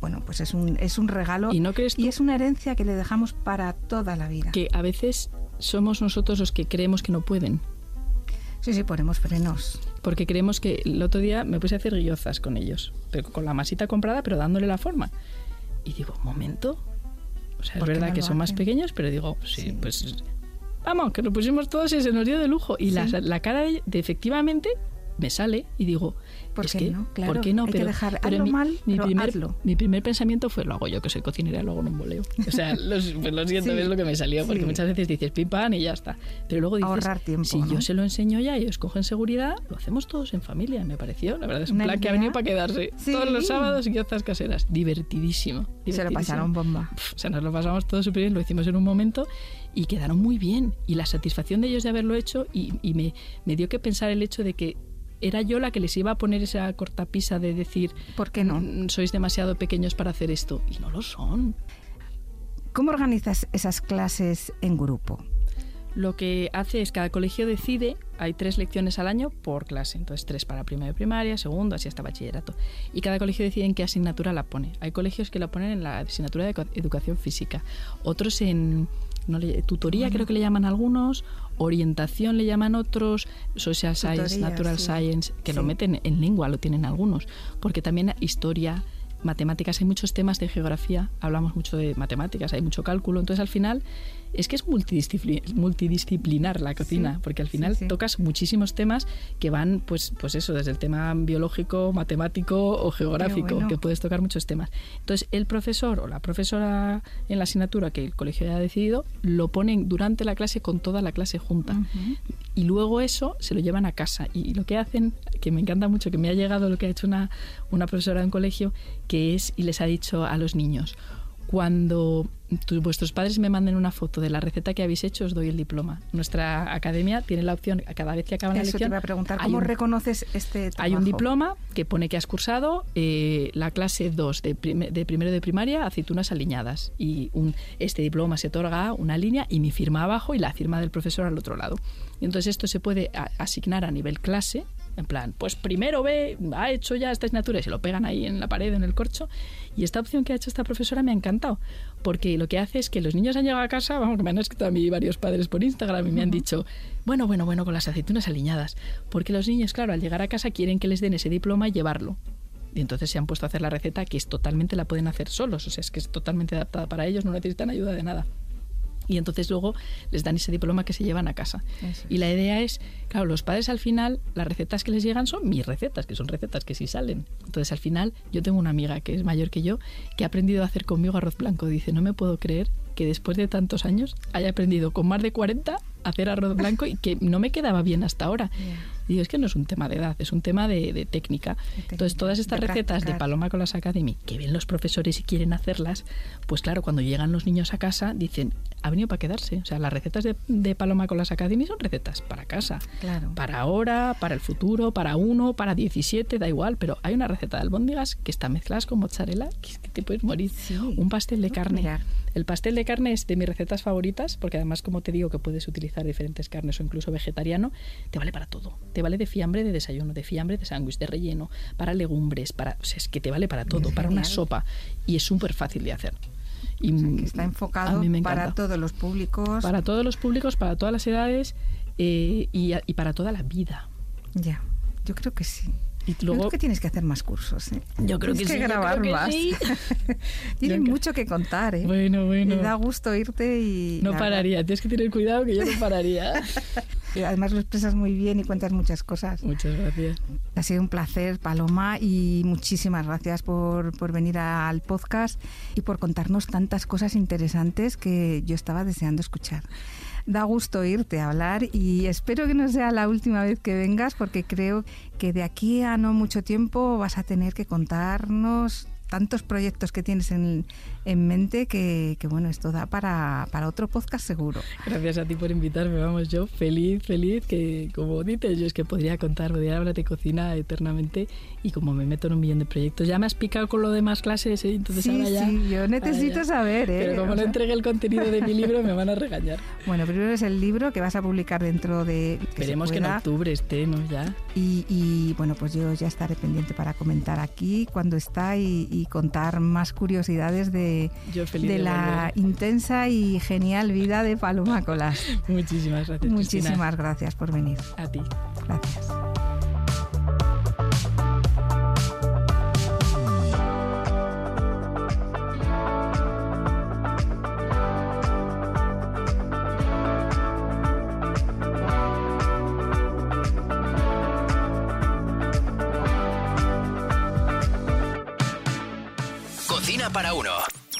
bueno, pues es un, es un regalo ¿Y no crees y es una herencia que le dejamos para toda la vida. que a veces somos nosotros los que creemos que no pueden? Sí, sí, ponemos frenos. Porque creemos que el otro día me puse a hacer guiozas con ellos, pero con la masita comprada, pero dándole la forma. Y digo, momento. O sea, es ¿Por qué verdad no que son más hacen? pequeños, pero digo, sí, Sí. pues vamos, que lo pusimos todos y se nos dio de lujo. Y la, Sí. la cara de, de efectivamente me sale y digo, ¿Por es qué que, no? Claro, ¿por qué no? hay que pero, dejar- pero hazlo mi, mal, mi pero primer, hazlo. mi primer pensamiento fue, lo hago yo, que soy cocinera, lo hago en un. O sea, los- pues lo siento, Sí, es lo que me salió, porque sí. muchas veces dices pim pam y ya está. Pero luego dices, Ahorrar tiempo, si ¿no? yo se lo enseño ya y os cogen seguridad, lo hacemos todos en familia, me pareció. La verdad es un plan que ha idea. venido para quedarse. Sí. Todos los sábados guiozas caseras. Divertidísimo. Se lo divertidísimo. pasaron bomba. Pf, O sea, nos lo pasamos todo súper bien, lo hicimos en un momento y quedaron muy bien. Y la satisfacción de ellos de haberlo hecho y, y me, me dio que pensar el hecho de que era yo la que les iba a poner esa cortapisa de decir, ¿Por qué no? "Mm, sois demasiado pequeños para hacer esto. Y no lo son. ¿Cómo organizas esas clases en grupo? Lo que hace es cada colegio decide, hay tres lecciones al año por clase, entonces tres para primero de primaria, segundo, así hasta bachillerato. Y cada colegio decide en qué asignatura la pone. Hay colegios que la ponen en la asignatura de educación física, otros en no le- tutoría, creo que le llaman algunos, orientación le llaman otros, social science, natural sí. science, que lo meten en lengua, lo tienen algunos, porque también historia, matemáticas, hay muchos temas de geografía, hablamos mucho de matemáticas, hay mucho cálculo, entonces al final es que es multidiscipli- multidisciplinar la cocina, Sí, porque al final sí. tocas muchísimos temas que van, pues, pues eso, desde el tema biológico, matemático o geográfico, bueno. que puedes tocar muchos temas. Entonces, el profesor o la profesora en la asignatura que el colegio haya decidido, lo ponen durante la clase con toda la clase junta. Y luego eso se lo llevan a casa. Y lo que hacen, que me encanta mucho, que me ha llegado lo que ha hecho una, una profesora en colegio, que es, y les ha dicho a los niños, cuando tu- vuestros padres me manden una foto de la receta que habéis hecho, os doy el diploma. Nuestra academia tiene la opción, cada vez que acaba la Eso te lección, iba a preguntar, ¿cómo un- reconoces este trabajo? hay un diploma que pone que has cursado eh, la clase 2 de, prime- de primero de primaria, aceitunas aliñadas. Y un, este diploma se otorga una línea y mi firma abajo y la firma del profesor al otro lado. Y entonces esto se puede a- asignar a nivel clase, en plan, pues primero ve, ha hecho ya esta asignatura y se lo pegan ahí en la pared, en el corcho. Y esta opción que ha hecho esta profesora me ha encantado, porque lo que hace es que los niños han llegado a casa, vamos, que me han escrito a mí varios padres por Instagram y me han dicho, bueno, bueno, bueno, con las aceitunas aliñadas. Porque los niños, claro, al llegar a casa quieren que les den ese diploma y llevarlo. Y entonces se han puesto a hacer la receta que es totalmente la pueden hacer solos, o sea, es que es totalmente adaptada para ellos, no necesitan ayuda de nada. Y entonces luego les dan ese diploma que se llevan a casa. Y la idea es, claro, los padres al final, las recetas que les llegan son mis recetas, que son recetas que sí salen. Entonces al final yo tengo una amiga que es mayor que yo, que ha aprendido a hacer conmigo arroz blanco. Dice, no me puedo creer que después de tantos años haya aprendido con más de 40 a hacer arroz blanco y que no me quedaba bien hasta ahora. Y es que no es un tema de edad, es un tema de, técnica. Entonces, todas estas recetas de Paloma con las Academy, que ven los profesores y quieren hacerlas, pues claro, cuando llegan los niños a casa, dicen, ha venido para quedarse. O sea, las recetas de, Paloma con las Academy son recetas para casa. Claro. Para ahora, para el futuro, para uno, para 17, da igual, pero hay una receta de albóndigas que está mezcladas con mozzarella, que es que te puedes morir. Un pastel de carne. El pastel de carne es de mis recetas favoritas, porque además, como te digo, que puedes utilizar diferentes carnes o incluso vegetariano, te vale para todo. Te vale de fiambre de desayuno, de fiambre de sándwich, de relleno, para legumbres, para, o sea, es que te vale para todo, para una sopa. Y es súper fácil de hacer. Y está enfocado para todos los públicos. Para todos los públicos, para todas las edades eh, y, y para toda la vida. Ya, yo creo que sí. Y luego, creo que tienes que hacer más cursos. ¿eh? Yo creo tienes que, que grabar más. Sí. tienes mucho que contar. ¿eh? Bueno, bueno. Me da gusto irte y. No pararía. Tienes que tener cuidado que yo no pararía. Además lo expresas muy bien y cuentas muchas cosas. Muchas gracias. Ha sido un placer, Paloma, y muchísimas gracias por, por venir al podcast y por contarnos tantas cosas interesantes que yo estaba deseando escuchar da gusto irte a hablar y espero que no sea la última vez que vengas porque creo que de aquí a no mucho tiempo vas a tener que contarnos tantos proyectos que tienes en, en mente que, que, bueno, esto da para, para, otro podcast seguro. Gracias a ti por invitarme, vamos, yo feliz, feliz, que como dices, yo es que podría contar, podría hablar de cocina eternamente y como me meto en un millón de proyectos, ya me has picado con lo de más clases, ¿eh? entonces ahora ya... Sí, yo necesito saber, ¿eh? Pero como no entregué el contenido de mi libro me van a regañar. Bueno, primero es el libro que vas a publicar dentro de... Que Esperemos que en octubre esté, ¿no? Ya. Y, y, bueno, pues yo ya estaré pendiente para comentar aquí cuando está y, y contar más curiosidades de de, la intensa y genial vida de Paloma Colas. Muchísimas gracias. Muchísimas gracias por venir. A ti. Gracias.